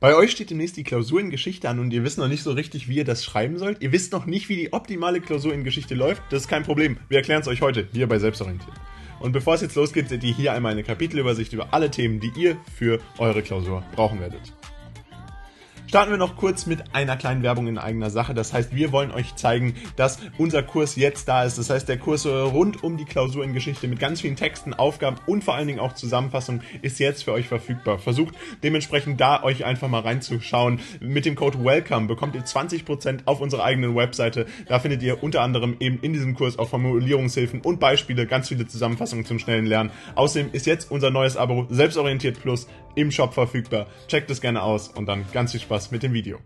Bei euch steht demnächst die Klausur in Geschichte an und ihr wisst noch nicht so richtig, wie ihr das schreiben sollt. Ihr wisst noch nicht, wie die optimale Klausur in Geschichte läuft. Das ist kein Problem. Wir erklären es euch heute, hier bei Selbstorientiert. Und bevor es jetzt losgeht, seht ihr hier einmal eine Kapitelübersicht über alle Themen, die ihr für eure Klausur brauchen werdet. Starten wir noch kurz mit einer kleinen Werbung in eigener Sache. Das heißt, wir wollen euch zeigen, dass unser Kurs jetzt da ist. Das heißt, der Kurs rund um die Klausur in Geschichte mit ganz vielen Texten, Aufgaben und vor allen Dingen auch Zusammenfassungen ist jetzt für euch verfügbar. Versucht dementsprechend da euch einfach mal reinzuschauen. Mit dem Code WELCOME bekommt ihr 20% auf unserer eigenen Webseite. Da findet ihr unter anderem eben in diesem Kurs auch Formulierungshilfen und Beispiele, ganz viele Zusammenfassungen zum schnellen Lernen. Außerdem ist jetzt unser neues Abo Selbstorientiert Plus im Shop verfügbar. Checkt es gerne aus und dann ganz viel Spaß mit dem Video.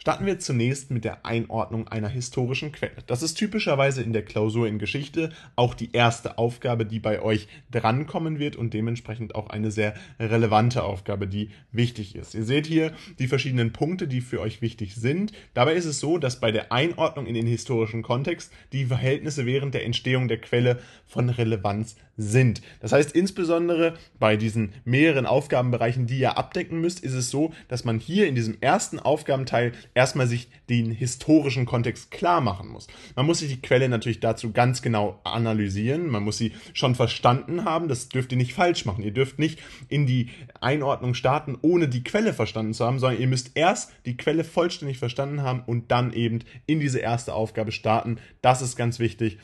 Starten wir zunächst mit der Einordnung einer historischen Quelle. Das ist typischerweise in der Klausur in Geschichte auch die erste Aufgabe, die bei euch drankommen wird und dementsprechend auch eine sehr relevante Aufgabe, die wichtig ist. Ihr seht hier die verschiedenen Punkte, die für euch wichtig sind. Dabei ist es so, dass bei der Einordnung in den historischen Kontext die Verhältnisse während der Entstehung der Quelle von Relevanz sind. Das heißt, insbesondere bei diesen mehreren Aufgabenbereichen, die ihr abdecken müsst, ist es so, dass man hier in diesem ersten Aufgabenteil erstmal sich den historischen Kontext klar machen muss. Man muss sich die Quelle natürlich dazu ganz genau analysieren. Man muss sie schon verstanden haben. Das dürft ihr nicht falsch machen. Ihr dürft nicht in die Einordnung starten, ohne die Quelle verstanden zu haben, sondern ihr müsst erst die Quelle vollständig verstanden haben und dann eben in diese erste Aufgabe starten. Das ist ganz wichtig.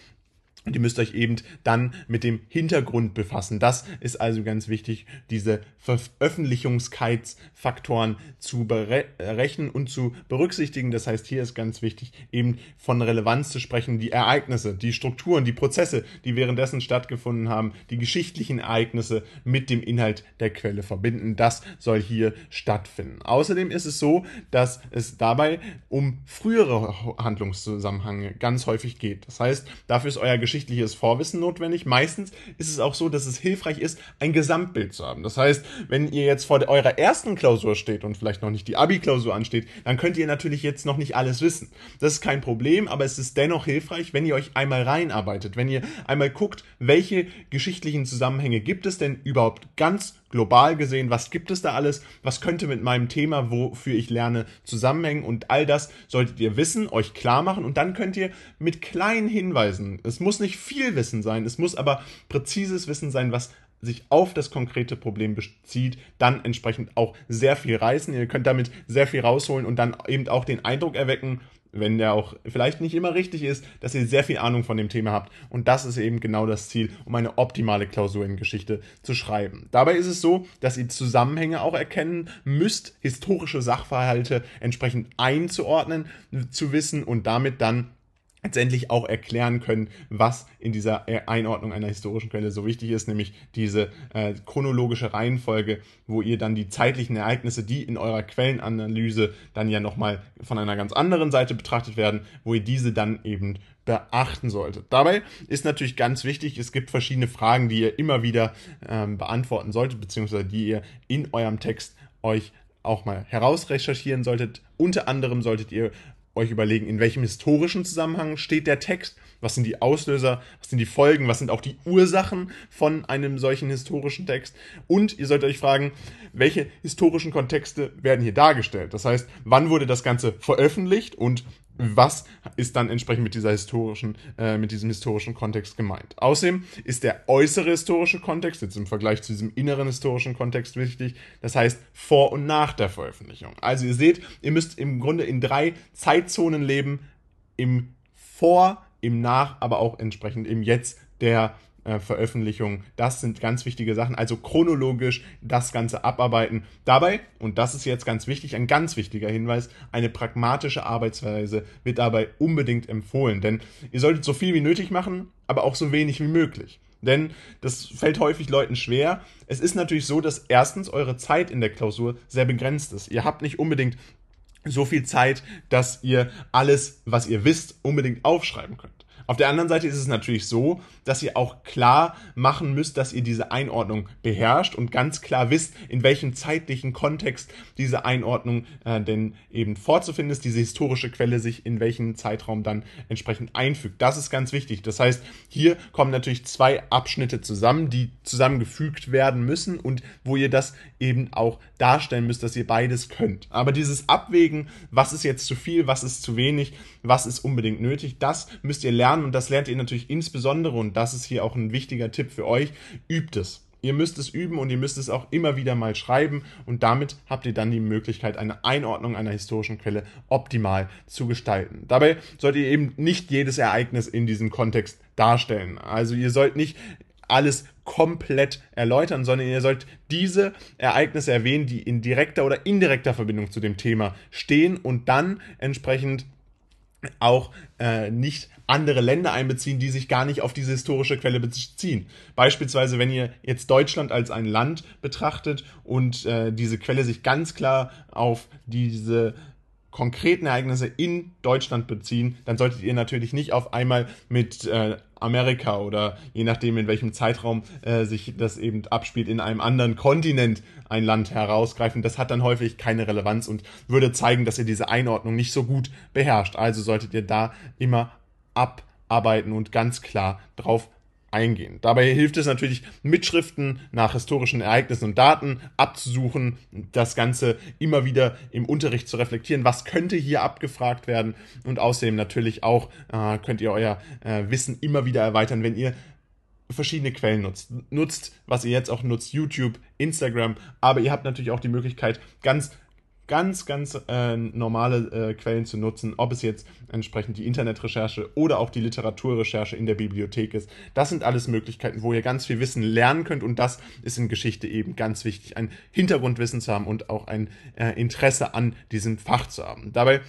Und ihr müsst euch eben dann mit dem Hintergrund befassen. Das ist also ganz wichtig, diese Veröffentlichungskeitsfaktoren zu berechnen und zu berücksichtigen. Das heißt, hier ist ganz wichtig, eben von Relevanz zu sprechen, die Ereignisse, die Strukturen, die Prozesse, die währenddessen stattgefunden haben, die geschichtlichen Ereignisse mit dem Inhalt der Quelle verbinden. Das soll hier stattfinden. Außerdem ist es so, dass es dabei um frühere Handlungszusammenhänge ganz häufig geht. Das heißt, dafür ist euer Geschichte geschichtliches Vorwissen notwendig. Meistens ist es auch so, dass es hilfreich ist, ein Gesamtbild zu haben. Das heißt, wenn ihr jetzt vor eurer ersten Klausur steht und vielleicht noch nicht die Abi-Klausur ansteht, dann könnt ihr natürlich jetzt noch nicht alles wissen. Das ist kein Problem, aber es ist dennoch hilfreich, wenn ihr euch einmal reinarbeitet, wenn ihr einmal guckt, welche geschichtlichen Zusammenhänge gibt es denn überhaupt ganz global gesehen, was gibt es da alles, was könnte mit meinem Thema, wofür ich lerne, zusammenhängen und all das solltet ihr wissen, euch klar machen und dann könnt ihr mit kleinen Hinweisen, es muss nicht viel Wissen sein, es muss aber präzises Wissen sein, was sich auf das konkrete Problem bezieht, dann entsprechend auch sehr viel reißen. Ihr könnt damit sehr viel rausholen und dann eben auch den Eindruck erwecken, wenn der auch vielleicht nicht immer richtig ist, dass ihr sehr viel Ahnung von dem Thema habt. Und das ist eben genau das Ziel, um eine optimale Klausur in Geschichte zu schreiben. Dabei ist es so, dass ihr Zusammenhänge auch erkennen müsst, historische Sachverhalte entsprechend einzuordnen, zu wissen und damit dann letztendlich auch erklären können, was in dieser Einordnung einer historischen Quelle so wichtig ist, nämlich diese äh, chronologische Reihenfolge, wo ihr dann die zeitlichen Ereignisse, die in eurer Quellenanalyse dann ja nochmal von einer ganz anderen Seite betrachtet werden, wo ihr diese dann eben beachten solltet. Dabei ist natürlich ganz wichtig, es gibt verschiedene Fragen, die ihr immer wieder ähm, beantworten solltet, beziehungsweise die ihr in eurem Text euch auch mal herausrecherchieren solltet. Unter anderem solltet ihr euch überlegen, in welchem historischen Zusammenhang steht der Text, was sind die Auslöser, was sind die Folgen, was sind auch die Ursachen von einem solchen historischen Text. Und ihr solltet euch fragen, welche historischen Kontexte werden hier dargestellt. Das heißt, wann wurde das Ganze veröffentlicht und was ist dann entsprechend mit dieser historischen, äh, mit diesem historischen Kontext gemeint. Außerdem ist der äußere historische Kontext jetzt im Vergleich zu diesem inneren historischen Kontext wichtig. Das heißt vor und nach der Veröffentlichung. Also ihr seht, ihr müsst im Grunde in drei Zeitzonen leben: im Vor, im Nach, aber auch entsprechend im Jetzt der äh, Veröffentlichung. Das sind ganz wichtige Sachen. Also chronologisch das Ganze abarbeiten. Dabei, und das ist jetzt ganz wichtig, ein ganz wichtiger Hinweis, eine pragmatische Arbeitsweise wird dabei unbedingt empfohlen. Denn ihr solltet so viel wie nötig machen, aber auch so wenig wie möglich. Denn das fällt häufig Leuten schwer. Es ist natürlich so, dass erstens eure Zeit in der Klausur sehr begrenzt ist. Ihr habt nicht unbedingt so viel Zeit, dass ihr alles, was ihr wisst, unbedingt aufschreiben könnt. Auf der anderen Seite ist es natürlich so, dass ihr auch klar machen müsst, dass ihr diese Einordnung beherrscht und ganz klar wisst, in welchem zeitlichen Kontext diese Einordnung äh, denn eben vorzufinden ist, diese historische Quelle sich in welchen Zeitraum dann entsprechend einfügt. Das ist ganz wichtig. Das heißt, hier kommen natürlich zwei Abschnitte zusammen, die zusammengefügt werden müssen und wo ihr das eben auch darstellen müsst, dass ihr beides könnt. Aber dieses Abwägen, was ist jetzt zu viel, was ist zu wenig, was ist unbedingt nötig, das müsst ihr lernen und das lernt ihr natürlich insbesondere und das ist hier auch ein wichtiger Tipp für euch, übt es. Ihr müsst es üben und ihr müsst es auch immer wieder mal schreiben und damit habt ihr dann die Möglichkeit, eine Einordnung einer historischen Quelle optimal zu gestalten. Dabei solltet ihr eben nicht jedes Ereignis in diesem Kontext darstellen. Also ihr sollt nicht alles komplett erläutern, sondern ihr sollt diese Ereignisse erwähnen, die in direkter oder indirekter Verbindung zu dem Thema stehen und dann entsprechend auch äh, nicht andere Länder einbeziehen, die sich gar nicht auf diese historische Quelle beziehen. Beispielsweise, wenn ihr jetzt Deutschland als ein Land betrachtet und äh, diese Quelle sich ganz klar auf diese konkreten Ereignisse in Deutschland beziehen, dann solltet ihr natürlich nicht auf einmal mit äh, Amerika oder je nachdem in welchem Zeitraum äh, sich das eben abspielt in einem anderen Kontinent ein Land herausgreifen. Das hat dann häufig keine Relevanz und würde zeigen, dass ihr diese Einordnung nicht so gut beherrscht. Also solltet ihr da immer abarbeiten und ganz klar drauf eingehen. Dabei hilft es natürlich, Mitschriften nach historischen Ereignissen und Daten abzusuchen, das Ganze immer wieder im Unterricht zu reflektieren, was könnte hier abgefragt werden und außerdem natürlich auch äh, könnt ihr euer äh, Wissen immer wieder erweitern, wenn ihr verschiedene Quellen nutzt. Nutzt, was ihr jetzt auch nutzt, YouTube, Instagram, aber ihr habt natürlich auch die Möglichkeit, ganz ganz, ganz äh, normale äh, Quellen zu nutzen, ob es jetzt entsprechend die Internetrecherche oder auch die Literaturrecherche in der Bibliothek ist. Das sind alles Möglichkeiten, wo ihr ganz viel Wissen lernen könnt und das ist in Geschichte eben ganz wichtig, ein Hintergrundwissen zu haben und auch ein äh, Interesse an diesem Fach zu haben. Dabei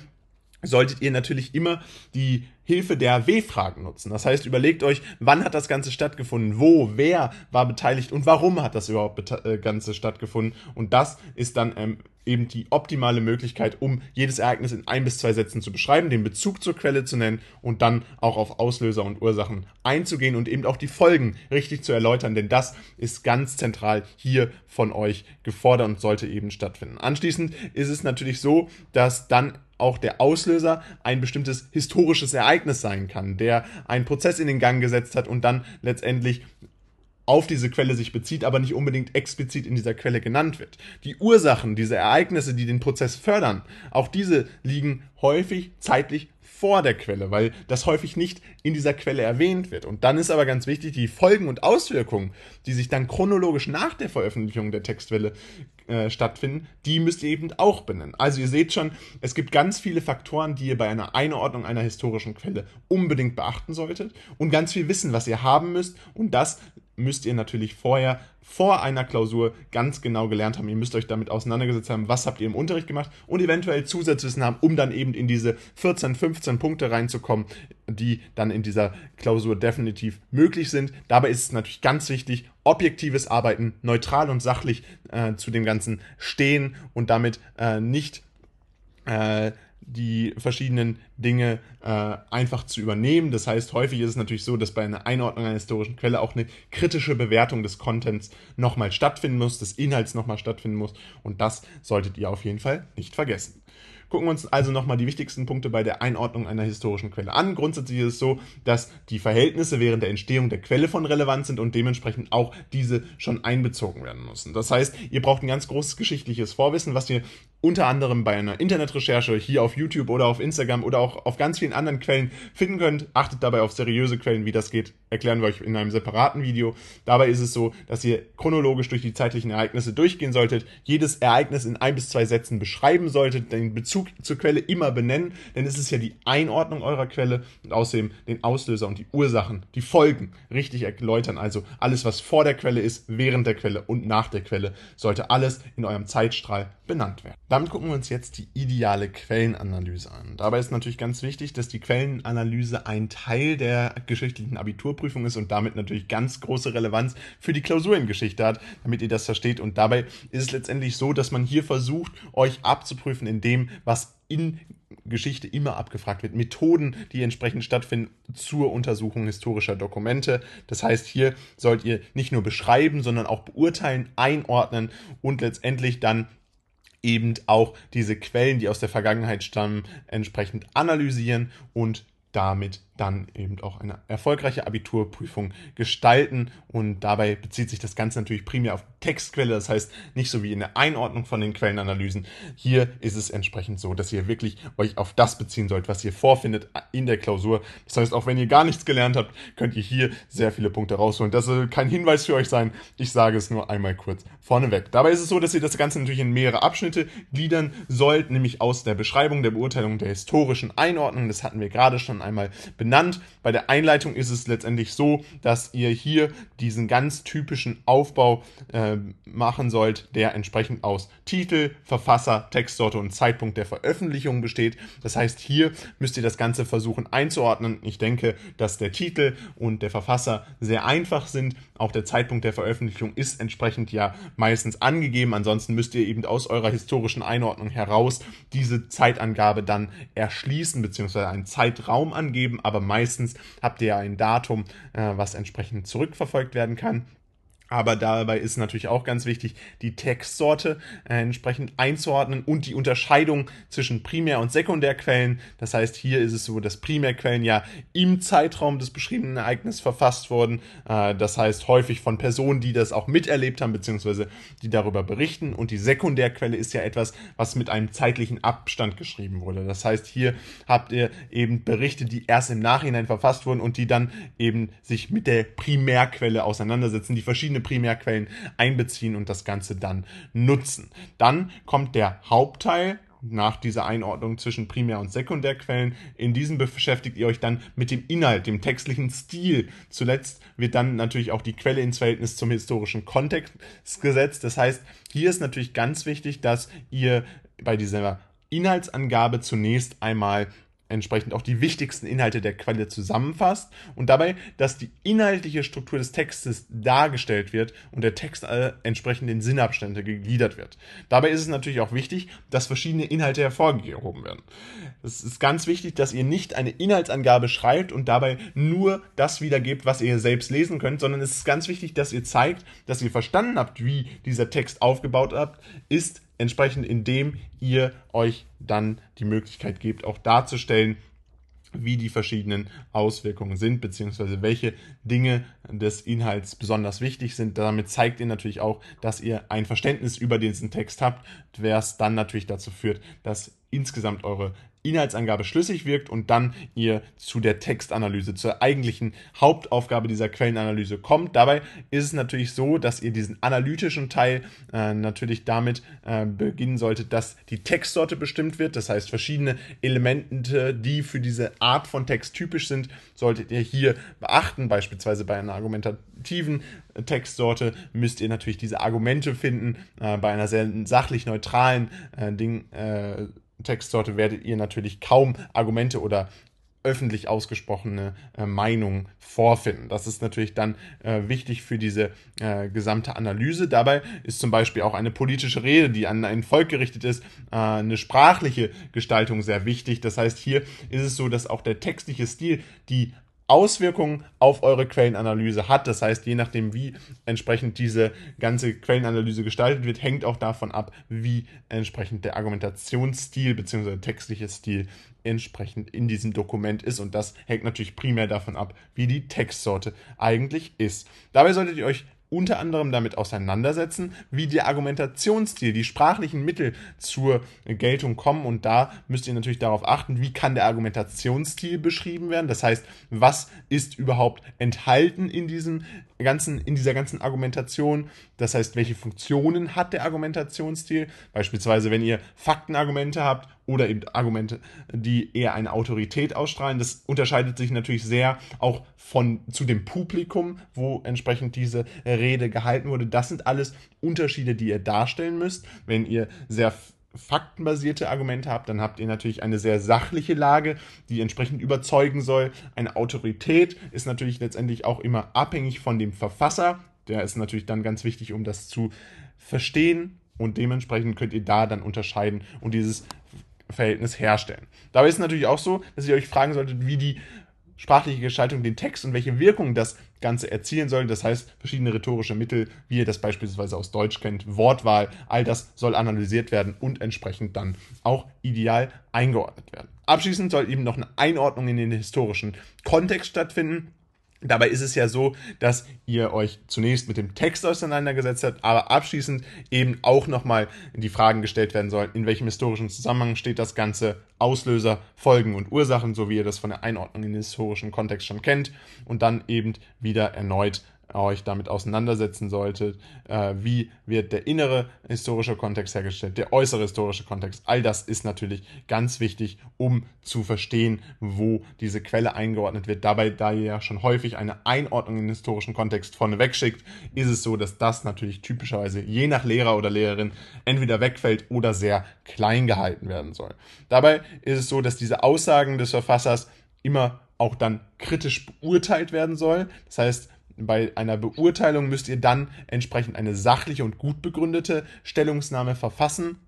solltet ihr natürlich immer die Hilfe der W-Fragen nutzen. Das heißt, überlegt euch, wann hat das Ganze stattgefunden, wo, wer war beteiligt und warum hat das überhaupt äh, Ganze stattgefunden. Und das ist dann ähm, eben die optimale Möglichkeit, um jedes Ereignis in ein bis zwei Sätzen zu beschreiben, den Bezug zur Quelle zu nennen und dann auch auf Auslöser und Ursachen einzugehen und eben auch die Folgen richtig zu erläutern, denn das ist ganz zentral hier von euch gefordert und sollte eben stattfinden. Anschließend ist es natürlich so, dass dann auch der Auslöser ein bestimmtes historisches Ereignis sein kann, der einen Prozess in den Gang gesetzt hat und dann letztendlich auf diese Quelle sich bezieht, aber nicht unbedingt explizit in dieser Quelle genannt wird. Die Ursachen, diese Ereignisse, die den Prozess fördern, auch diese liegen häufig zeitlich vor der Quelle, weil das häufig nicht in dieser Quelle erwähnt wird. Und dann ist aber ganz wichtig, die Folgen und Auswirkungen, die sich dann chronologisch nach der Veröffentlichung der Textquelle äh, stattfinden, die müsst ihr eben auch benennen. Also ihr seht schon, es gibt ganz viele Faktoren, die ihr bei einer Einordnung einer historischen Quelle unbedingt beachten solltet und ganz viel wissen, was ihr haben müsst und das müsst ihr natürlich vorher vor einer Klausur ganz genau gelernt haben. Ihr müsst euch damit auseinandergesetzt haben, was habt ihr im Unterricht gemacht und eventuell Zusatzwissen haben, um dann eben in diese 14, 15 Punkte reinzukommen, die dann in dieser Klausur definitiv möglich sind. Dabei ist es natürlich ganz wichtig, objektives Arbeiten, neutral und sachlich äh, zu dem Ganzen stehen und damit äh, nicht äh, die verschiedenen Dinge äh, einfach zu übernehmen. Das heißt, häufig ist es natürlich so, dass bei einer Einordnung einer historischen Quelle auch eine kritische Bewertung des Contents nochmal stattfinden muss, des Inhalts nochmal stattfinden muss. Und das solltet ihr auf jeden Fall nicht vergessen. Gucken wir uns also nochmal die wichtigsten Punkte bei der Einordnung einer historischen Quelle an. Grundsätzlich ist es so, dass die Verhältnisse während der Entstehung der Quelle von Relevanz sind und dementsprechend auch diese schon einbezogen werden müssen. Das heißt, ihr braucht ein ganz großes geschichtliches Vorwissen, was ihr unter anderem bei einer Internetrecherche hier auf YouTube oder auf Instagram oder auch auf ganz vielen anderen Quellen finden könnt. Achtet dabei auf seriöse Quellen, wie das geht, erklären wir euch in einem separaten Video. Dabei ist es so, dass ihr chronologisch durch die zeitlichen Ereignisse durchgehen solltet, jedes Ereignis in ein bis zwei Sätzen beschreiben solltet, den Bezug zur Quelle immer benennen, denn es ist ja die Einordnung eurer Quelle und außerdem den Auslöser und die Ursachen, die Folgen richtig erläutern. Also alles, was vor der Quelle ist, während der Quelle und nach der Quelle, sollte alles in eurem Zeitstrahl benannt werden. Damit gucken wir uns jetzt die ideale Quellenanalyse an. Dabei ist natürlich ganz wichtig, dass die Quellenanalyse ein Teil der geschichtlichen Abiturprüfung ist und damit natürlich ganz große Relevanz für die Klausur in Geschichte hat, damit ihr das versteht. Und dabei ist es letztendlich so, dass man hier versucht, euch abzuprüfen in dem, was in Geschichte immer abgefragt wird. Methoden, die entsprechend stattfinden zur Untersuchung historischer Dokumente. Das heißt, hier sollt ihr nicht nur beschreiben, sondern auch beurteilen, einordnen und letztendlich dann eben auch diese Quellen, die aus der Vergangenheit stammen, entsprechend analysieren und damit dann eben auch eine erfolgreiche Abiturprüfung gestalten. Und dabei bezieht sich das Ganze natürlich primär auf Textquelle, das heißt nicht so wie in der Einordnung von den Quellenanalysen. Hier ist es entsprechend so, dass ihr wirklich euch auf das beziehen sollt, was ihr vorfindet in der Klausur. Das heißt, auch wenn ihr gar nichts gelernt habt, könnt ihr hier sehr viele Punkte rausholen. Das soll kein Hinweis für euch sein. Ich sage es nur einmal kurz vorneweg. Dabei ist es so, dass ihr das Ganze natürlich in mehrere Abschnitte gliedern sollt, nämlich aus der Beschreibung, der Beurteilung der historischen Einordnung. Das hatten wir gerade schon einmal benannt. Bei der Einleitung ist es letztendlich so, dass ihr hier diesen ganz typischen Aufbau äh, machen sollt, der entsprechend aus Titel, Verfasser, Textsorte und Zeitpunkt der Veröffentlichung besteht. Das heißt, hier müsst ihr das Ganze versuchen einzuordnen. Ich denke, dass der Titel und der Verfasser sehr einfach sind. Auch der Zeitpunkt der Veröffentlichung ist entsprechend ja meistens angegeben. Ansonsten müsst ihr eben aus eurer historischen Einordnung heraus diese Zeitangabe dann erschließen, beziehungsweise einen Zeitraum angeben. Aber meistens habt ihr ja ein Datum, äh, was entsprechend zurückverfolgt werden kann. Aber dabei ist natürlich auch ganz wichtig, die Textsorte äh, entsprechend einzuordnen und die Unterscheidung zwischen Primär- und Sekundärquellen. Das heißt, hier ist es so, dass Primärquellen ja im Zeitraum des beschriebenen Ereignisses verfasst wurden. Äh, das heißt, häufig von Personen, die das auch miterlebt haben, beziehungsweise die darüber berichten. Und die Sekundärquelle ist ja etwas, was mit einem zeitlichen Abstand geschrieben wurde. Das heißt, hier habt ihr eben Berichte, die erst im Nachhinein verfasst wurden und die dann eben sich mit der Primärquelle auseinandersetzen, die verschiedene verschiedene Primärquellen einbeziehen und das Ganze dann nutzen. Dann kommt der Hauptteil nach dieser Einordnung zwischen Primär- und Sekundärquellen. In diesem beschäftigt ihr euch dann mit dem Inhalt, dem textlichen Stil. Zuletzt wird dann natürlich auch die Quelle ins Verhältnis zum historischen Kontext gesetzt. Das heißt, hier ist natürlich ganz wichtig, dass ihr bei dieser Inhaltsangabe zunächst einmal entsprechend auch die wichtigsten Inhalte der Quelle zusammenfasst und dabei, dass die inhaltliche Struktur des Textes dargestellt wird und der Text äh, entsprechend in Sinnabstände gegliedert wird. Dabei ist es natürlich auch wichtig, dass verschiedene Inhalte hervorgehoben werden. Es ist ganz wichtig, dass ihr nicht eine Inhaltsangabe schreibt und dabei nur das wiedergebt, was ihr selbst lesen könnt, sondern es ist ganz wichtig, dass ihr zeigt, dass ihr verstanden habt, wie dieser Text aufgebaut ist entsprechend indem ihr euch dann die Möglichkeit gebt, auch darzustellen, wie die verschiedenen Auswirkungen sind, beziehungsweise welche Dinge des Inhalts besonders wichtig sind. Damit zeigt ihr natürlich auch, dass ihr ein Verständnis über diesen Text habt, was dann natürlich dazu führt, dass insgesamt eure Inhaltsangabe schlüssig wirkt und dann ihr zu der Textanalyse, zur eigentlichen Hauptaufgabe dieser Quellenanalyse kommt. Dabei ist es natürlich so, dass ihr diesen analytischen Teil äh, natürlich damit äh, beginnen solltet, dass die Textsorte bestimmt wird. Das heißt, verschiedene Elemente, die für diese Art von Text typisch sind, solltet ihr hier beachten. Beispielsweise bei einer argumentativen Textsorte müsst ihr natürlich diese Argumente finden. Äh, bei einer sehr sachlich neutralen äh, Ding, äh, Textsorte werdet ihr natürlich kaum Argumente oder öffentlich ausgesprochene äh, Meinungen vorfinden. Das ist natürlich dann äh, wichtig für diese äh, gesamte Analyse. Dabei ist zum Beispiel auch eine politische Rede, die an ein Volk gerichtet ist, äh, eine sprachliche Gestaltung sehr wichtig. Das heißt, hier ist es so, dass auch der textliche Stil die Auswirkungen auf eure Quellenanalyse hat. Das heißt, je nachdem, wie entsprechend diese ganze Quellenanalyse gestaltet wird, hängt auch davon ab, wie entsprechend der Argumentationsstil bzw. textliche Stil entsprechend in diesem Dokument ist. Und das hängt natürlich primär davon ab, wie die Textsorte eigentlich ist. Dabei solltet ihr euch unter anderem damit auseinandersetzen, wie der Argumentationsstil, die sprachlichen Mittel zur Geltung kommen. Und da müsst ihr natürlich darauf achten, wie kann der Argumentationsstil beschrieben werden. Das heißt, was ist überhaupt enthalten in diesem ganzen, in dieser ganzen Argumentation. Das heißt, welche Funktionen hat der Argumentationsstil? Beispielsweise, wenn ihr Faktenargumente habt oder eben Argumente, die eher eine Autorität ausstrahlen. Das unterscheidet sich natürlich sehr auch von zu dem Publikum, wo entsprechend diese Rede gehalten wurde. Das sind alles Unterschiede, die ihr darstellen müsst. Wenn ihr sehr faktenbasierte Argumente habt, dann habt ihr natürlich eine sehr sachliche Lage, die entsprechend überzeugen soll. Eine Autorität ist natürlich letztendlich auch immer abhängig von dem Verfasser. Der ist natürlich dann ganz wichtig, um das zu verstehen. Und dementsprechend könnt ihr da dann unterscheiden. Und dieses Verhältnis herstellen. Dabei ist es natürlich auch so, dass ihr euch fragen solltet, wie die sprachliche Gestaltung den Text und welche Wirkung das Ganze erzielen soll. Das heißt, verschiedene rhetorische Mittel, wie ihr das beispielsweise aus Deutsch kennt, Wortwahl, all das soll analysiert werden und entsprechend dann auch ideal eingeordnet werden. Abschließend soll eben noch eine Einordnung in den historischen Kontext stattfinden. Dabei ist es ja so, dass ihr euch zunächst mit dem Text auseinandergesetzt habt, aber abschließend eben auch nochmal die Fragen gestellt werden sollen, in welchem historischen Zusammenhang steht das Ganze, Auslöser, Folgen und Ursachen, so wie ihr das von der Einordnung in den historischen Kontext schon kennt, und dann eben wieder erneut euch damit auseinandersetzen solltet. Äh, wie wird der innere historische Kontext hergestellt, der äußere historische Kontext. All das ist natürlich ganz wichtig, um zu verstehen, wo diese Quelle eingeordnet wird. Dabei, da ihr ja schon häufig eine Einordnung in den historischen Kontext vorneweg schickt, ist es so, dass das natürlich typischerweise je nach Lehrer oder Lehrerin entweder wegfällt oder sehr klein gehalten werden soll. Dabei ist es so, dass diese Aussagen des Verfassers immer auch dann kritisch beurteilt werden soll. Das heißt, bei einer Beurteilung müsst ihr dann entsprechend eine sachliche und gut begründete Stellungnahme verfassen.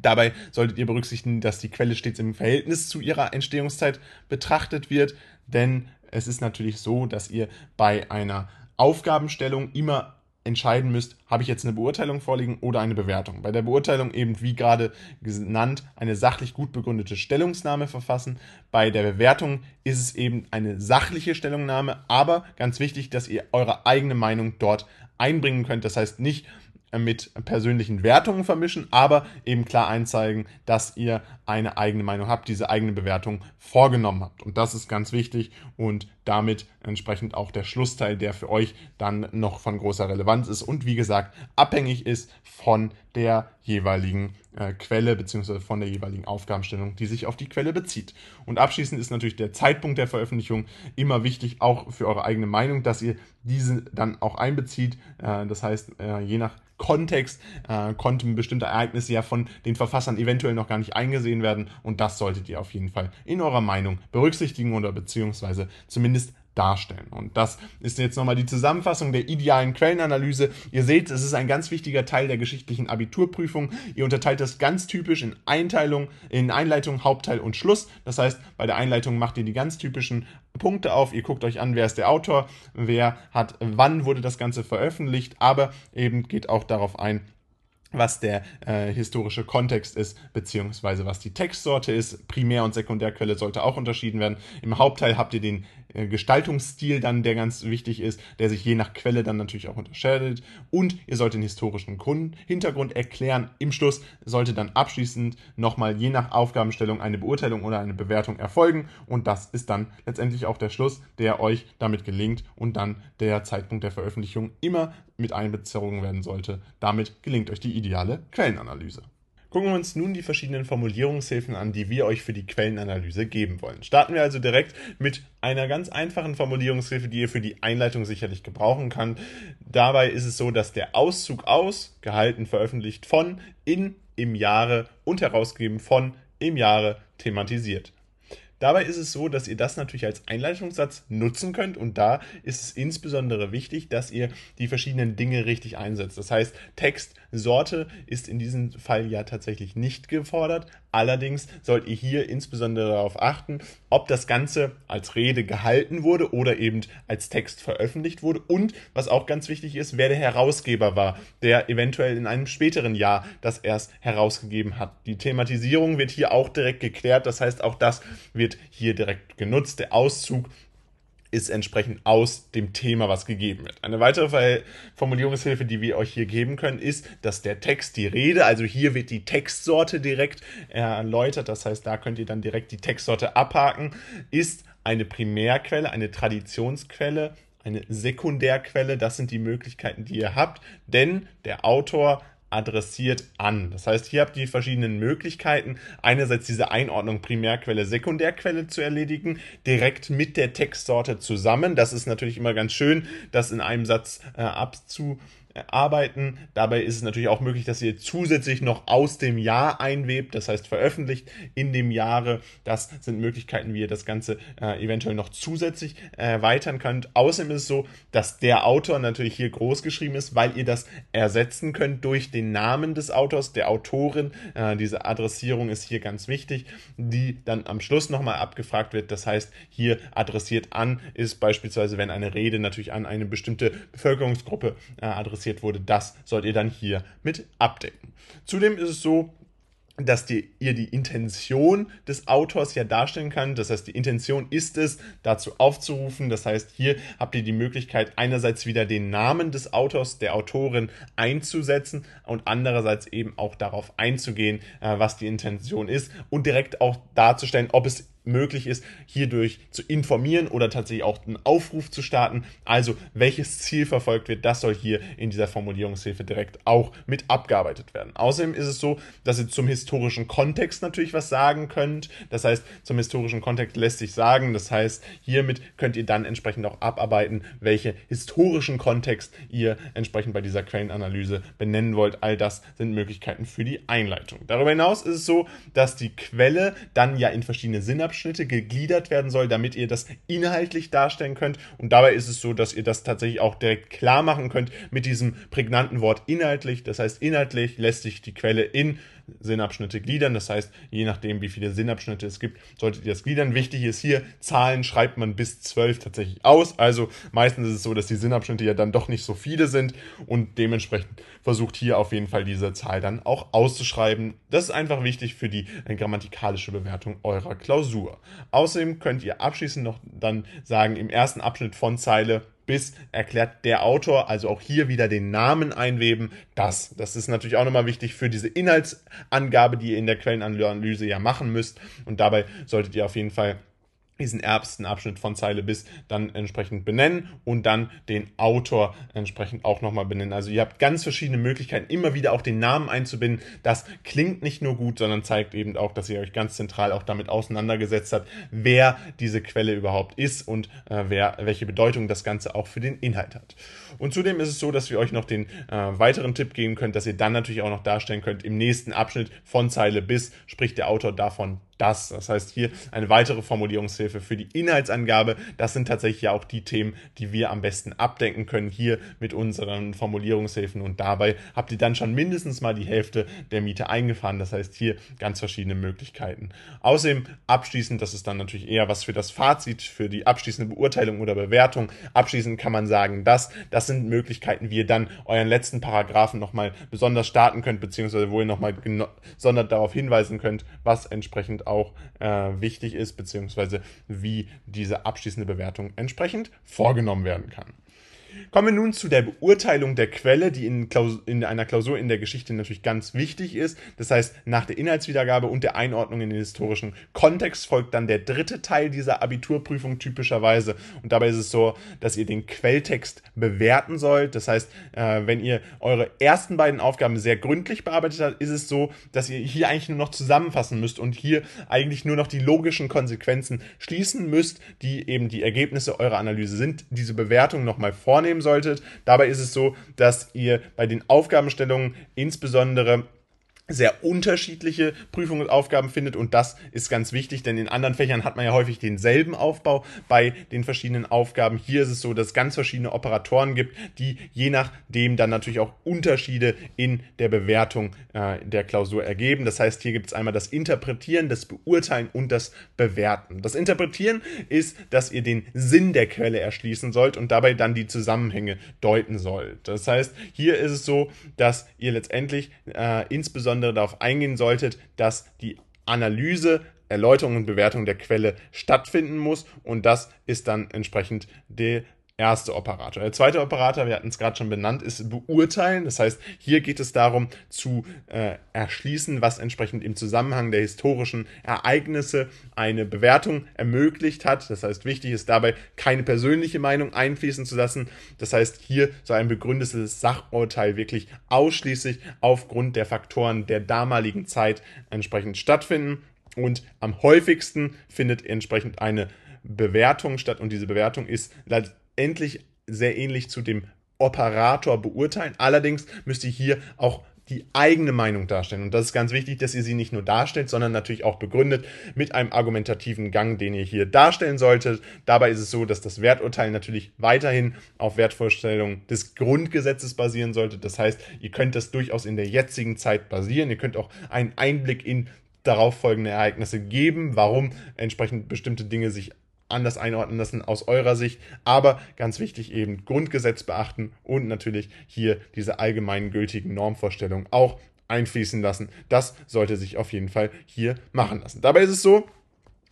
Dabei solltet ihr berücksichtigen, dass die Quelle stets im Verhältnis zu ihrer Entstehungszeit betrachtet wird, denn es ist natürlich so, dass ihr bei einer Aufgabenstellung immer entscheiden müsst, habe ich jetzt eine Beurteilung vorliegen oder eine Bewertung. Bei der Beurteilung eben, wie gerade genannt, eine sachlich gut begründete Stellungnahme verfassen. Bei der Bewertung ist es eben eine sachliche Stellungnahme, aber ganz wichtig, dass ihr eure eigene Meinung dort einbringen könnt. Das heißt nicht, mit persönlichen Wertungen vermischen, aber eben klar einzeigen, dass ihr eine eigene Meinung habt, diese eigene Bewertung vorgenommen habt. Und das ist ganz wichtig und damit entsprechend auch der Schlussteil, der für euch dann noch von großer Relevanz ist und wie gesagt abhängig ist von der jeweiligen äh, Quelle bzw. von der jeweiligen Aufgabenstellung, die sich auf die Quelle bezieht. Und abschließend ist natürlich der Zeitpunkt der Veröffentlichung immer wichtig, auch für eure eigene Meinung, dass ihr diese dann auch einbezieht. Äh, das heißt, äh, je nach Kontext äh, konnten bestimmte Ereignisse ja von den Verfassern eventuell noch gar nicht eingesehen werden. Und das solltet ihr auf jeden Fall in eurer Meinung berücksichtigen oder beziehungsweise zumindest darstellen. Und das ist jetzt nochmal die Zusammenfassung der idealen Quellenanalyse. Ihr seht, es ist ein ganz wichtiger Teil der geschichtlichen Abiturprüfung. Ihr unterteilt das ganz typisch in Einteilung, in Einleitung, Hauptteil und Schluss. Das heißt, bei der Einleitung macht ihr die ganz typischen Punkte auf. Ihr guckt euch an, wer ist der Autor, wer hat, wann wurde das Ganze veröffentlicht, aber eben geht auch darauf ein, was der äh, historische Kontext ist, beziehungsweise was die Textsorte ist. Primär- und Sekundärquelle sollte auch unterschieden werden. Im Hauptteil habt ihr den Gestaltungsstil dann, der ganz wichtig ist, der sich je nach Quelle dann natürlich auch unterscheidet. Und ihr sollt den historischen Grund, Hintergrund erklären. Im Schluss sollte dann abschließend nochmal je nach Aufgabenstellung eine Beurteilung oder eine Bewertung erfolgen. Und das ist dann letztendlich auch der Schluss, der euch damit gelingt und dann der Zeitpunkt der Veröffentlichung immer mit einbezogen werden sollte. Damit gelingt euch die ideale Quellenanalyse. Gucken wir uns nun die verschiedenen Formulierungshilfen an, die wir euch für die Quellenanalyse geben wollen. Starten wir also direkt mit einer ganz einfachen Formulierungshilfe, die ihr für die Einleitung sicherlich gebrauchen kann. Dabei ist es so, dass der Auszug aus, gehalten, veröffentlicht von, in, im Jahre und herausgegeben von, im Jahre thematisiert. Dabei ist es so, dass ihr das natürlich als Einleitungssatz nutzen könnt und da ist es insbesondere wichtig, dass ihr die verschiedenen Dinge richtig einsetzt. Das heißt, Textsorte ist in diesem Fall ja tatsächlich nicht gefordert. Allerdings sollt ihr hier insbesondere darauf achten, ob das Ganze als Rede gehalten wurde oder eben als Text veröffentlicht wurde und was auch ganz wichtig ist, wer der Herausgeber war, der eventuell in einem späteren Jahr das erst herausgegeben hat. Die Thematisierung wird hier auch direkt geklärt, das heißt auch das wird hier direkt genutzt. Der Auszug ist entsprechend aus dem Thema, was gegeben wird. Eine weitere Formulierungshilfe, die wir euch hier geben können, ist, dass der Text die Rede, also hier wird die Textsorte direkt erläutert, das heißt, da könnt ihr dann direkt die Textsorte abhaken, ist eine Primärquelle, eine Traditionsquelle, eine Sekundärquelle, das sind die Möglichkeiten, die ihr habt, denn der Autor adressiert an. Das heißt, hier habt ihr die verschiedenen Möglichkeiten, einerseits diese Einordnung Primärquelle, Sekundärquelle zu erledigen, direkt mit der Textsorte zusammen. Das ist natürlich immer ganz schön, das in einem Satz äh, abzu arbeiten. Dabei ist es natürlich auch möglich, dass ihr zusätzlich noch aus dem Jahr einwebt, das heißt veröffentlicht in dem Jahre. Das sind Möglichkeiten, wie ihr das Ganze äh, eventuell noch zusätzlich erweitern könnt. Außerdem ist es so, dass der Autor natürlich hier groß geschrieben ist, weil ihr das ersetzen könnt durch den Namen des Autors, der Autorin. Äh, diese Adressierung ist hier ganz wichtig, die dann am Schluss nochmal abgefragt wird. Das heißt, hier adressiert an ist beispielsweise, wenn eine Rede natürlich an eine bestimmte Bevölkerungsgruppe äh, adressiert wurde, das sollt ihr dann hier mit abdecken. Zudem ist es so, dass die, ihr die Intention des Autors ja darstellen kann. Das heißt, die Intention ist es, dazu aufzurufen. Das heißt, hier habt ihr die Möglichkeit, einerseits wieder den Namen des Autors, der Autorin einzusetzen und andererseits eben auch darauf einzugehen, äh, was die Intention ist und direkt auch darzustellen, ob es möglich ist, hierdurch zu informieren oder tatsächlich auch einen Aufruf zu starten. Also welches Ziel verfolgt wird, das soll hier in dieser Formulierungshilfe direkt auch mit abgearbeitet werden. Außerdem ist es so, dass ihr zum historischen Kontext natürlich was sagen könnt. Das heißt, zum historischen Kontext lässt sich sagen. Das heißt, hiermit könnt ihr dann entsprechend auch abarbeiten, welche historischen Kontext ihr entsprechend bei dieser Quellenanalyse benennen wollt. All das sind Möglichkeiten für die Einleitung. Darüber hinaus ist es so, dass die Quelle dann ja in verschiedene Sinnabschnitte Abschnitte gegliedert werden soll, damit ihr das inhaltlich darstellen könnt. Und dabei ist es so, dass ihr das tatsächlich auch direkt klar machen könnt mit diesem prägnanten Wort inhaltlich. Das heißt, inhaltlich lässt sich die Quelle in Sinnabschnitte gliedern. Das heißt, je nachdem, wie viele Sinnabschnitte es gibt, solltet ihr das gliedern. Wichtig ist hier, Zahlen schreibt man bis zwölf tatsächlich aus. Also meistens ist es so, dass die Sinnabschnitte ja dann doch nicht so viele sind und dementsprechend versucht hier auf jeden Fall diese Zahl dann auch auszuschreiben. Das ist einfach wichtig für die grammatikalische Bewertung eurer Klausur. Außerdem könnt ihr abschließend noch dann sagen, im ersten Abschnitt von Zeile bis erklärt der Autor, also auch hier wieder den Namen einweben. Das, das ist natürlich auch nochmal wichtig für diese Inhaltsangabe, die ihr in der Quellenanalyse ja machen müsst. Und dabei solltet ihr auf jeden Fall diesen ersten Abschnitt von Zeile bis dann entsprechend benennen und dann den Autor entsprechend auch nochmal benennen. Also ihr habt ganz verschiedene Möglichkeiten, immer wieder auch den Namen einzubinden. Das klingt nicht nur gut, sondern zeigt eben auch, dass ihr euch ganz zentral auch damit auseinandergesetzt habt, wer diese Quelle überhaupt ist und äh, wer, welche Bedeutung das Ganze auch für den Inhalt hat. Und zudem ist es so, dass wir euch noch den äh, weiteren Tipp geben können, dass ihr dann natürlich auch noch darstellen könnt, im nächsten Abschnitt von Zeile bis spricht der Autor davon, das. Das heißt hier eine weitere Formulierungshilfe für die Inhaltsangabe. Das sind tatsächlich ja auch die Themen, die wir am besten abdenken können hier mit unseren Formulierungshilfen. Und dabei habt ihr dann schon mindestens mal die Hälfte der Miete eingefahren. Das heißt hier ganz verschiedene Möglichkeiten. Außerdem abschließend, das ist dann natürlich eher was für das Fazit, für die abschließende Beurteilung oder Bewertung. Abschließend kann man sagen, dass das sind Möglichkeiten, wie ihr dann euren letzten Paragraphen nochmal besonders starten könnt, beziehungsweise wo ihr nochmal gesondert darauf hinweisen könnt, was entsprechend auch äh, wichtig ist, beziehungsweise wie diese abschließende Bewertung entsprechend vorgenommen werden kann. Kommen wir nun zu der Beurteilung der Quelle, die in, Klausur, in, einer Klausur in der Geschichte natürlich ganz wichtig ist. Das heißt, nach der Inhaltswiedergabe und der Einordnung in den historischen Kontext folgt dann der dritte Teil dieser Abiturprüfung typischerweise. Und dabei ist es so, dass ihr den Quelltext bewerten sollt. Das heißt, äh, wenn ihr eure ersten beiden Aufgaben sehr gründlich bearbeitet habt, ist es so, dass ihr hier eigentlich nur noch zusammenfassen müsst und hier eigentlich nur noch die logischen Konsequenzen schließen müsst, die eben die Ergebnisse eurer Analyse sind. Diese Bewertung nochmal vornehmen vornehmen solltet. Dabei ist es so, dass ihr bei den Aufgabenstellungen insbesondere sehr unterschiedliche Prüfungen und Aufgaben findet und das ist ganz wichtig, denn in anderen Fächern hat man ja häufig denselben Aufbau bei den verschiedenen Aufgaben. Hier ist es so, dass es ganz verschiedene Operatoren gibt, die je nachdem dann natürlich auch Unterschiede in der Bewertung äh, der Klausur ergeben. Das heißt, hier gibt es einmal das Interpretieren, das Beurteilen und das Bewerten. Das Interpretieren ist, dass ihr den Sinn der Quelle erschließen sollt und dabei dann die Zusammenhänge deuten sollt. Das heißt, hier ist es so, dass ihr letztendlich äh, insbesondere insbesondere darauf eingehen solltet, dass die Analyse, Erläuterung und Bewertung der Quelle stattfinden muss. Und das ist dann entsprechend der erste Operator. Der zweite Operator, wir hatten es gerade schon benannt, ist beurteilen. Das heißt, hier geht es darum zu äh, erschließen, was entsprechend im Zusammenhang der historischen Ereignisse eine Bewertung ermöglicht hat. Das heißt, wichtig ist dabei, keine persönliche Meinung einfließen zu lassen. Das heißt, hier soll ein begründetes Sachurteil wirklich ausschließlich aufgrund der Faktoren der damaligen Zeit entsprechend stattfinden. Und am häufigsten findet entsprechend eine Bewertung statt und diese Bewertung ist endlich sehr ähnlich zu dem Operator beurteilen. Allerdings müsst ihr hier auch die eigene Meinung darstellen. Und das ist ganz wichtig, dass ihr sie nicht nur darstellt, sondern natürlich auch begründet mit einem argumentativen Gang, den ihr hier darstellen solltet. Dabei ist es so, dass das Werturteil natürlich weiterhin auf Wertvorstellungen des Grundgesetzes basieren sollte. Das heißt, ihr könnt das durchaus in der jetzigen Zeit basieren. Ihr könnt auch einen Einblick in darauf folgende Ereignisse geben, warum entsprechend bestimmte Dinge sich anders einordnen lassen aus eurer Sicht. Aber ganz wichtig eben Grundgesetz beachten und natürlich hier diese allgemeinen gültigen Normvorstellungen auch einfließen lassen. Das sollte sich auf jeden Fall hier machen lassen. Dabei ist es so,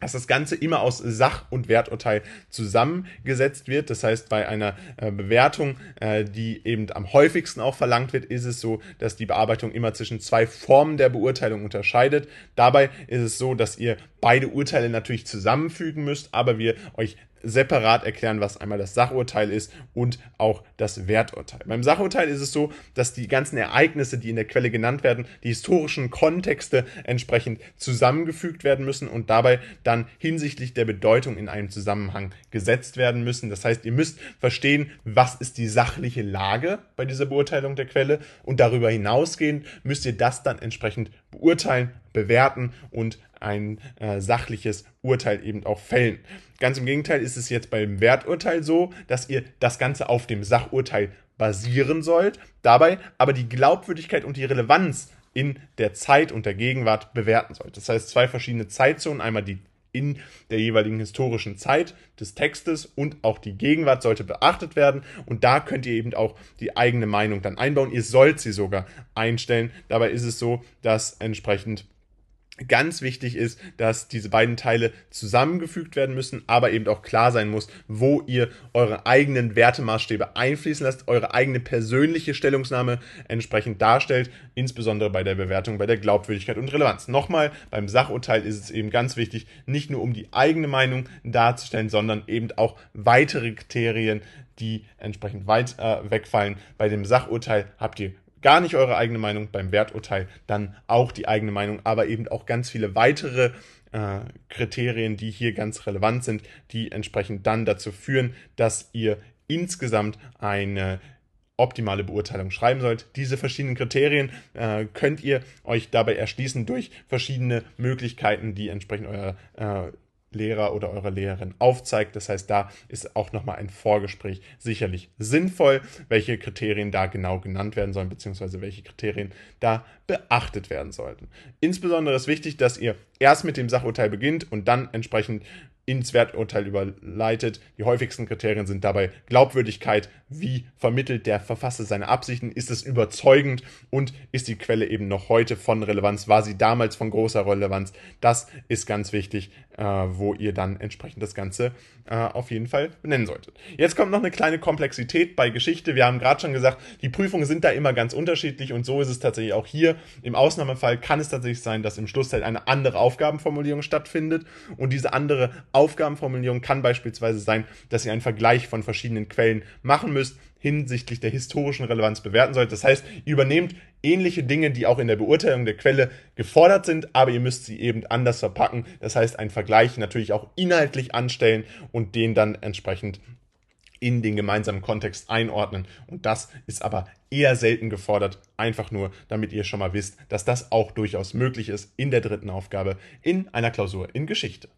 dass das Ganze immer aus Sach- und Werturteil zusammengesetzt wird. Das heißt, bei einer äh, Bewertung, äh, die eben am häufigsten auch verlangt wird, ist es so, dass die Bearbeitung immer zwischen zwei Formen der Beurteilung unterscheidet. Dabei ist es so, dass ihr beide Urteile natürlich zusammenfügen müsst, aber wir euch separat erklären, was einmal das Sachurteil ist und auch das Werturteil. Beim Sachurteil ist es so, dass die ganzen Ereignisse, die in der Quelle genannt werden, die historischen Kontexte entsprechend zusammengefügt werden müssen und dabei dann hinsichtlich der Bedeutung in einem Zusammenhang gesetzt werden müssen. Das heißt, ihr müsst verstehen, was ist die sachliche Lage bei dieser Beurteilung der Quelle und darüber hinausgehend müsst ihr das dann entsprechend beurteilen, bewerten und ein äh, sachliches Urteil eben auch fällen. Ganz im Gegenteil ist es jetzt beim Werturteil so, dass ihr das Ganze auf dem Sachurteil basieren sollt, dabei aber die Glaubwürdigkeit und die Relevanz in der Zeit und der Gegenwart bewerten sollt. Das heißt, zwei verschiedene Zeitzonen, einmal die in der jeweiligen historischen Zeit des Textes und auch die Gegenwart sollte beachtet werden. Und da könnt ihr eben auch die eigene Meinung dann einbauen. Ihr sollt sie sogar einstellen. Dabei ist es so, dass entsprechend ganz wichtig ist, dass diese beiden Teile zusammengefügt werden müssen, aber eben auch klar sein muss, wo ihr eure eigenen Wertemaßstäbe einfließen lasst, eure eigene persönliche Stellungnahme entsprechend darstellt, insbesondere bei der Bewertung, bei der Glaubwürdigkeit und Relevanz. Nochmal, beim Sachurteil ist es eben ganz wichtig, nicht nur um die eigene Meinung darzustellen, sondern eben auch weitere Kriterien, die entsprechend weit äh, wegfallen. Bei dem Sachurteil habt ihr gar nicht eure eigene Meinung, beim Werturteil dann auch die eigene Meinung, aber eben auch ganz viele weitere äh, Kriterien, die hier ganz relevant sind, die entsprechend dann dazu führen, dass ihr insgesamt eine optimale Beurteilung schreiben sollt. Diese verschiedenen Kriterien äh, könnt ihr euch dabei erschließen durch verschiedene Möglichkeiten, die entsprechend euer äh, Lehrer oder eure Lehrerin aufzeigt. Das heißt, da ist auch nochmal ein Vorgespräch sicherlich sinnvoll, welche Kriterien da genau genannt werden sollen, beziehungsweise welche Kriterien da beachtet werden sollten. Insbesondere ist wichtig, dass ihr erst mit dem Sachurteil beginnt und dann entsprechend ins Werturteil überleitet. Die häufigsten Kriterien sind dabei Glaubwürdigkeit, wie vermittelt der Verfasser seine Absichten, ist es überzeugend und ist die Quelle eben noch heute von Relevanz, war sie damals von großer Relevanz. Das ist ganz wichtig, äh, wo ihr dann entsprechend das Ganze äh, auf jeden Fall benennen solltet. Jetzt kommt noch eine kleine Komplexität bei Geschichte. Wir haben gerade schon gesagt, die Prüfungen sind da immer ganz unterschiedlich und so ist es tatsächlich auch hier. Im Ausnahmefall kann es tatsächlich sein, dass im Schlussteil eine andere Aufgabenformulierung stattfindet und diese andere Aufgabenformulierung kann beispielsweise sein, dass ihr einen Vergleich von verschiedenen Quellen machen müsst, hinsichtlich der historischen Relevanz bewerten sollt. Das heißt, ihr übernehmt ähnliche Dinge, die auch in der Beurteilung der Quelle gefordert sind, aber ihr müsst sie eben anders verpacken. Das heißt, einen Vergleich natürlich auch inhaltlich anstellen und den dann entsprechend in den gemeinsamen Kontext einordnen. Und das ist aber eher selten gefordert, einfach nur, damit ihr schon mal wisst, dass das auch durchaus möglich ist in der dritten Aufgabe in einer Klausur in Geschichte.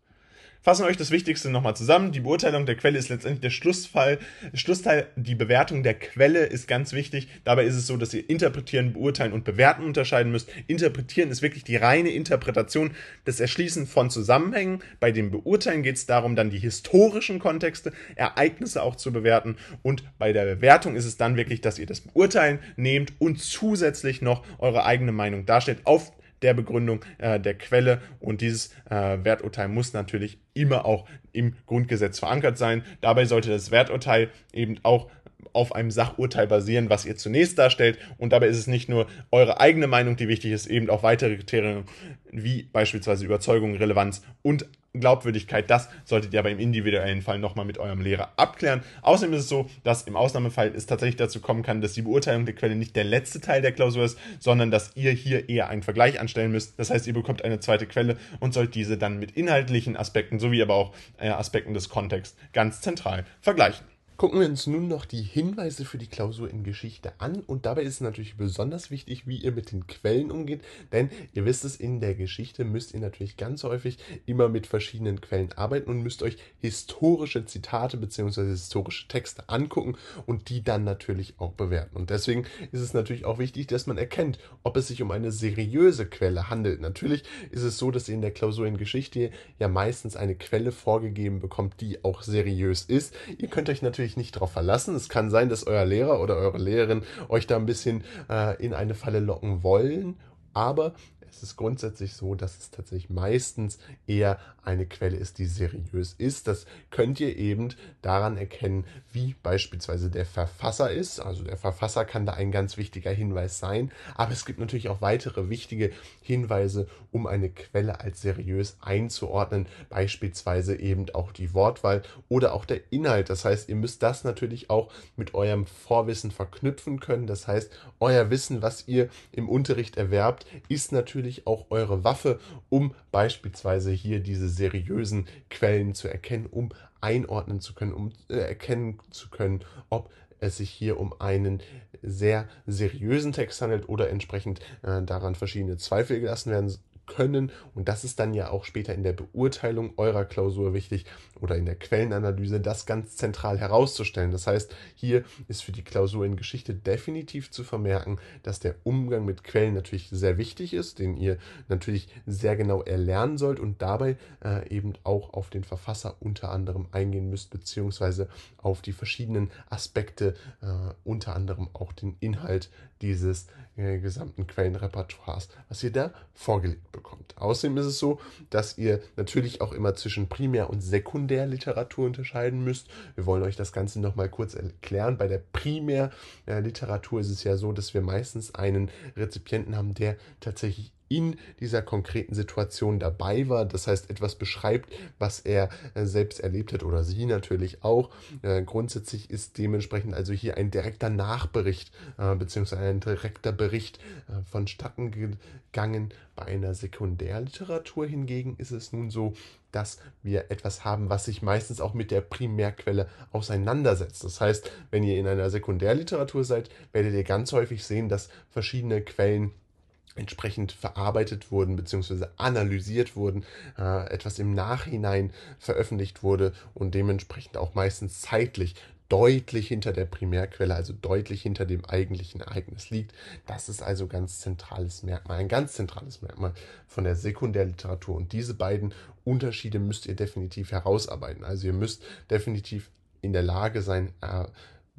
Fassen wir euch das Wichtigste nochmal zusammen. Die Beurteilung der Quelle ist letztendlich der Schlussfall. Schlussteil, die Bewertung der Quelle ist ganz wichtig. Dabei ist es so, dass ihr interpretieren, beurteilen und bewerten unterscheiden müsst. Interpretieren ist wirklich die reine Interpretation, das Erschließen von Zusammenhängen. Bei dem Beurteilen geht es darum, dann die historischen Kontexte, Ereignisse auch zu bewerten. Und bei der Bewertung ist es dann wirklich, dass ihr das Beurteilen nehmt und zusätzlich noch eure eigene Meinung darstellt auf der Begründung äh, der Quelle und dieses äh, Werturteil muss natürlich immer auch im Grundgesetz verankert sein. Dabei sollte das Werturteil eben auch auf einem Sachurteil basieren, was ihr zunächst darstellt. Und dabei ist es nicht nur eure eigene Meinung, die wichtig ist, eben auch weitere Kriterien wie beispielsweise Überzeugung, Relevanz und Glaubwürdigkeit, das solltet ihr aber im individuellen Fall nochmal mit eurem Lehrer abklären. Außerdem ist es so, dass im Ausnahmefall es tatsächlich dazu kommen kann, dass die Beurteilung der Quelle nicht der letzte Teil der Klausur ist, sondern dass ihr hier eher einen Vergleich anstellen müsst. Das heißt, ihr bekommt eine zweite Quelle und sollt diese dann mit inhaltlichen Aspekten sowie aber auch äh, Aspekten des Kontexts ganz zentral vergleichen. Gucken wir uns nun noch die Hinweise für die Klausur in Geschichte an und dabei ist es natürlich besonders wichtig, wie ihr mit den Quellen umgeht, denn ihr wisst es, in der Geschichte müsst ihr natürlich ganz häufig immer mit verschiedenen Quellen arbeiten und müsst euch historische Zitate bzw. historische Texte angucken und die dann natürlich auch bewerten. Und deswegen ist es natürlich auch wichtig, dass man erkennt, ob es sich um eine seriöse Quelle handelt. Natürlich ist es so, dass ihr in der Klausur in Geschichte ja meistens eine Quelle vorgegeben bekommt, die auch seriös ist. Ihr könnt euch natürlich nicht darauf verlassen. Es kann sein, dass euer Lehrer oder eure Lehrerin euch da ein bisschen äh, in eine Falle locken wollen, aber es ist grundsätzlich so, dass es tatsächlich meistens eher eine Quelle ist, die seriös ist. Das könnt ihr eben daran erkennen, wie beispielsweise der Verfasser ist. Also der Verfasser kann da ein ganz wichtiger Hinweis sein. Aber es gibt natürlich auch weitere wichtige Hinweise, um eine Quelle als seriös einzuordnen. Beispielsweise eben auch die Wortwahl oder auch der Inhalt. Das heißt, ihr müsst das natürlich auch mit eurem Vorwissen verknüpfen können. Das heißt, euer Wissen, was ihr im Unterricht erwerbt, ist natürlich natürlich auch eure Waffe, um beispielsweise hier diese seriösen Quellen zu erkennen, um einordnen zu können, um äh, erkennen zu können, ob es sich hier um einen sehr seriösen Text handelt oder entsprechend äh, daran verschiedene Zweifel gelassen werden können. Und das ist dann ja auch später in der Beurteilung eurer Klausur wichtig oder in der Quellenanalyse, das ganz zentral herauszustellen. Das heißt, hier ist für die Klausur in Geschichte definitiv zu vermerken, dass der Umgang mit Quellen natürlich sehr wichtig ist, den ihr natürlich sehr genau erlernen sollt und dabei äh, eben auch auf den Verfasser unter anderem eingehen müsst, beziehungsweise auf die verschiedenen Aspekte, äh, unter anderem auch den Inhalt dieses äh, gesamten Quellenrepertoires, was ihr da vorgelegt bekommt. Außerdem ist es so, dass ihr natürlich auch immer zwischen Primär- und Sekundärliteratur unterscheiden müsst. Wir wollen euch das Ganze nochmal kurz erklären. Bei der Primärliteratur ist es ja so, dass wir meistens einen Rezipienten haben, der tatsächlich in dieser konkreten Situation dabei war. Das heißt, etwas beschreibt, was er äh, selbst erlebt hat oder sie natürlich auch. Äh, grundsätzlich ist dementsprechend also hier ein direkter Nachbericht äh, bzw. ein direkter Bericht vonstatten gegangen. Bei einer Sekundärliteratur hingegen ist es nun so, dass wir etwas haben, was sich meistens auch mit der Primärquelle auseinandersetzt. Das heißt, wenn ihr in einer Sekundärliteratur seid, werdet ihr ganz häufig sehen, dass verschiedene Quellen entsprechend verarbeitet wurden bzw. analysiert wurden, äh, etwas im Nachhinein veröffentlicht wurde und dementsprechend auch meistens zeitlich deutlich hinter der Primärquelle, also deutlich hinter dem eigentlichen Ereignis liegt. Das ist also ganz zentrales Merkmal, ein ganz zentrales Merkmal von der Sekundärliteratur. Und diese beiden Unterschiede müsst ihr definitiv herausarbeiten. Also ihr müsst definitiv in der Lage sein, äh,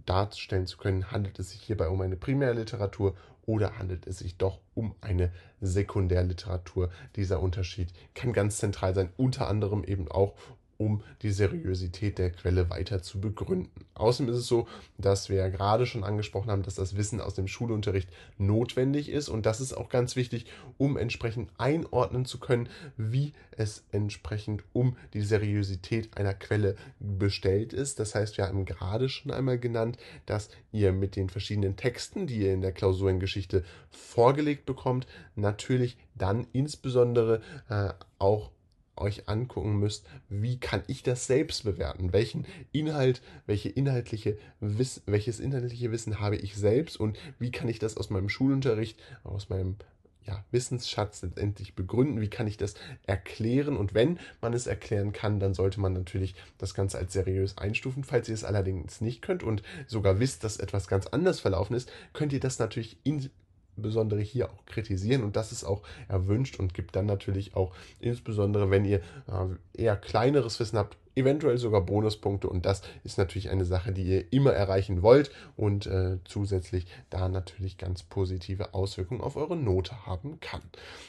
darstellen zu können, handelt es sich hierbei um eine Primärliteratur oder handelt es sich doch um eine Sekundärliteratur. Dieser Unterschied kann ganz zentral sein, unter anderem eben auch um die Seriosität der Quelle weiter zu begründen. Außerdem ist es so, dass wir ja gerade schon angesprochen haben, dass das Wissen aus dem Schulunterricht notwendig ist und das ist auch ganz wichtig, um entsprechend einordnen zu können, wie es entsprechend um die Seriosität einer Quelle bestellt ist. Das heißt, wir haben gerade schon einmal genannt, dass ihr mit den verschiedenen Texten, die ihr in der Klausur in Geschichte vorgelegt bekommt, natürlich dann insbesondere äh, auch euch angucken müsst, wie kann ich das selbst bewerten? Welchen Inhalt, welche inhaltliche Wiss, welches inhaltliche Wissen habe ich selbst und wie kann ich das aus meinem Schulunterricht, aus meinem ja, Wissensschatz letztendlich begründen? Wie kann ich das erklären? Und wenn man es erklären kann, dann sollte man natürlich das Ganze als seriös einstufen. Falls ihr es allerdings nicht könnt und sogar wisst, dass etwas ganz anders verlaufen ist, könnt ihr das natürlich in, insbesondere hier auch kritisieren und das ist auch erwünscht und gibt dann natürlich auch insbesondere, wenn ihr äh, eher kleineres Wissen habt, eventuell sogar Bonuspunkte und das ist natürlich eine Sache, die ihr immer erreichen wollt und äh, zusätzlich da natürlich ganz positive Auswirkungen auf eure Note haben kann.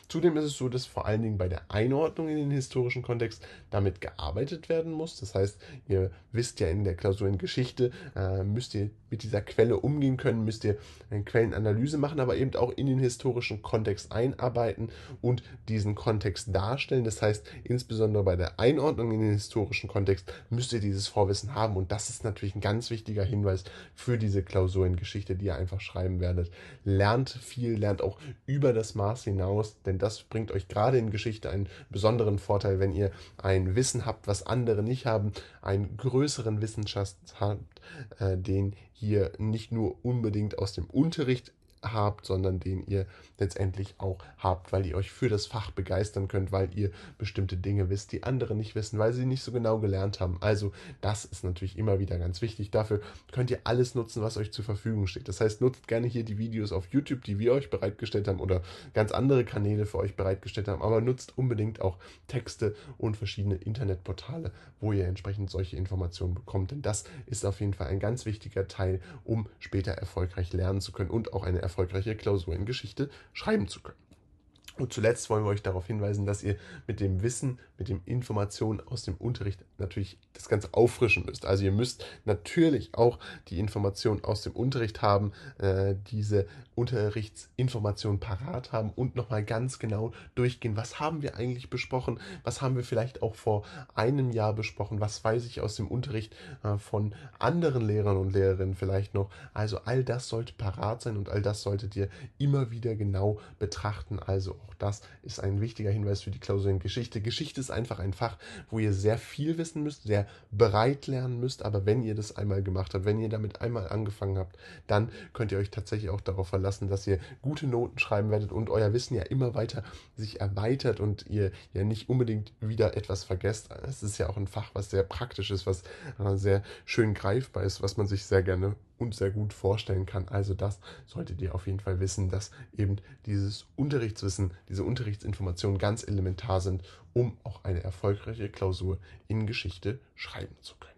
Zudem ist es so, dass vor allen Dingen bei der Einordnung in den historischen Kontext damit gearbeitet werden muss. Das heißt, ihr wisst ja in der Klausur in Geschichte, äh, müsst ihr mit dieser Quelle umgehen können, müsst ihr eine Quellenanalyse machen, aber eben auch in den historischen Kontext einarbeiten und diesen Kontext darstellen. Das heißt, insbesondere bei der Einordnung in den historischen Kontext müsst ihr dieses Vorwissen haben. Und das ist natürlich ein ganz wichtiger Hinweis für diese Klausur in Geschichte, die ihr einfach schreiben werdet. Lernt viel, lernt auch über das Maß hinaus, denn das bringt euch gerade in Geschichte einen besonderen Vorteil, wenn ihr ein Wissen habt, was andere nicht haben, einen größeren Wissenschaft habt, äh, den ihr nicht nur unbedingt aus dem Unterricht habt, sondern den ihr letztendlich auch habt, weil ihr euch für das Fach begeistern könnt, weil ihr bestimmte Dinge wisst, die andere nicht wissen, weil sie nicht so genau gelernt haben. Also das ist natürlich immer wieder ganz wichtig. Dafür könnt ihr alles nutzen, was euch zur Verfügung steht. Das heißt, nutzt gerne hier die Videos auf YouTube, die wir euch bereitgestellt haben oder ganz andere Kanäle für euch bereitgestellt haben, aber nutzt unbedingt auch Texte und verschiedene Internetportale, wo ihr entsprechend solche Informationen bekommt. Denn das ist auf jeden Fall ein ganz wichtiger Teil, um später erfolgreich lernen zu können und auch eine erfolgreiche Klausur in Geschichte schreiben zu können. Und zuletzt wollen wir euch darauf hinweisen, dass ihr mit dem Wissen, mit den Informationen aus dem Unterricht natürlich das Ganze auffrischen müsst. Also ihr müsst natürlich auch die Informationen aus dem Unterricht haben, äh, diese Unterrichtsinformationen parat haben und nochmal ganz genau durchgehen, was haben wir eigentlich besprochen, was haben wir vielleicht auch vor einem Jahr besprochen, was weiß ich aus dem Unterricht äh, von anderen Lehrern und Lehrerinnen vielleicht noch. Also all das sollte parat sein und all das solltet ihr immer wieder genau betrachten. Also auch das ist ein wichtiger Hinweis für die Klausur in Geschichte. Geschichte ist einfach ein Fach, wo ihr sehr viel wissen müsst, sehr bereit lernen müsst. Aber wenn ihr das einmal gemacht habt, wenn ihr damit einmal angefangen habt, dann könnt ihr euch tatsächlich auch darauf verlassen, dass ihr gute Noten schreiben werdet und euer Wissen ja immer weiter sich erweitert und ihr ja nicht unbedingt wieder etwas vergesst. Es ist ja auch ein Fach, was sehr praktisch ist, was äh, sehr schön greifbar ist, was man sich sehr gerne und sehr gut vorstellen kann. Also das solltet ihr auf jeden Fall wissen, dass eben dieses Unterrichtswissen, diese Unterrichtsinformationen ganz elementar sind, um auch eine erfolgreiche Klausur in Geschichte schreiben zu können.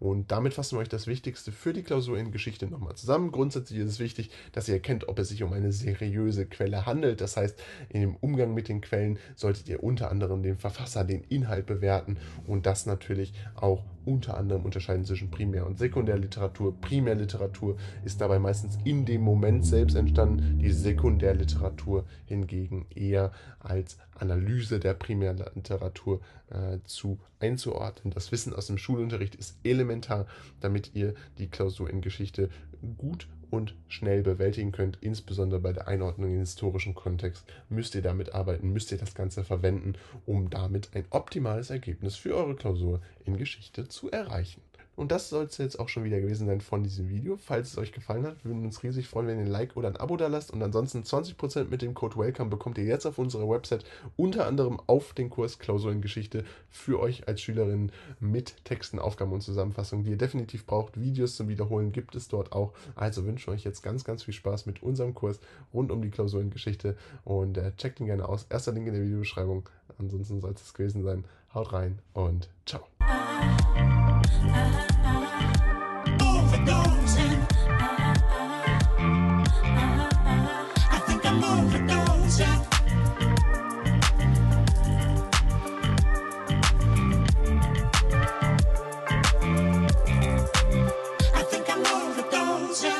Und damit fassen wir euch das Wichtigste für die Klausur in Geschichte nochmal zusammen. Grundsätzlich ist es wichtig, dass ihr erkennt, ob es sich um eine seriöse Quelle handelt. Das heißt, in dem Umgang mit den Quellen solltet ihr unter anderem den Verfasser, den Inhalt bewerten und das natürlich auch unter anderem unterscheiden zwischen Primär- und Sekundärliteratur. Primärliteratur ist dabei meistens in dem Moment selbst entstanden, die Sekundärliteratur hingegen eher als Analyse der Primärliteratur äh, zu einzuordnen. Das Wissen aus dem Schulunterricht ist elementar, damit ihr die Klausur in Geschichte gut und schnell bewältigen könnt. Insbesondere bei der Einordnung in historischen Kontext müsst ihr damit arbeiten, müsst ihr das Ganze verwenden, um damit ein optimales Ergebnis für eure Klausur in Geschichte zu erreichen. Und das soll es jetzt auch schon wieder gewesen sein von diesem Video. Falls es euch gefallen hat, würden wir uns riesig freuen, wenn ihr ein Like oder ein Abo da lasst. Und ansonsten 20% mit dem Code WELCOME bekommt ihr jetzt auf unserer Website unter anderem auf den Kurs Klausurengeschichte für euch als Schülerin mit Texten, Aufgaben und Zusammenfassungen, die ihr definitiv braucht. Videos zum Wiederholen gibt es dort auch. Also wünsche ich euch jetzt ganz, ganz viel Spaß mit unserem Kurs rund um die Klausurengeschichte und äh, checkt ihn gerne aus. Erster Link in der Videobeschreibung. Ansonsten soll es gewesen sein. Haut rein und ciao. I, I,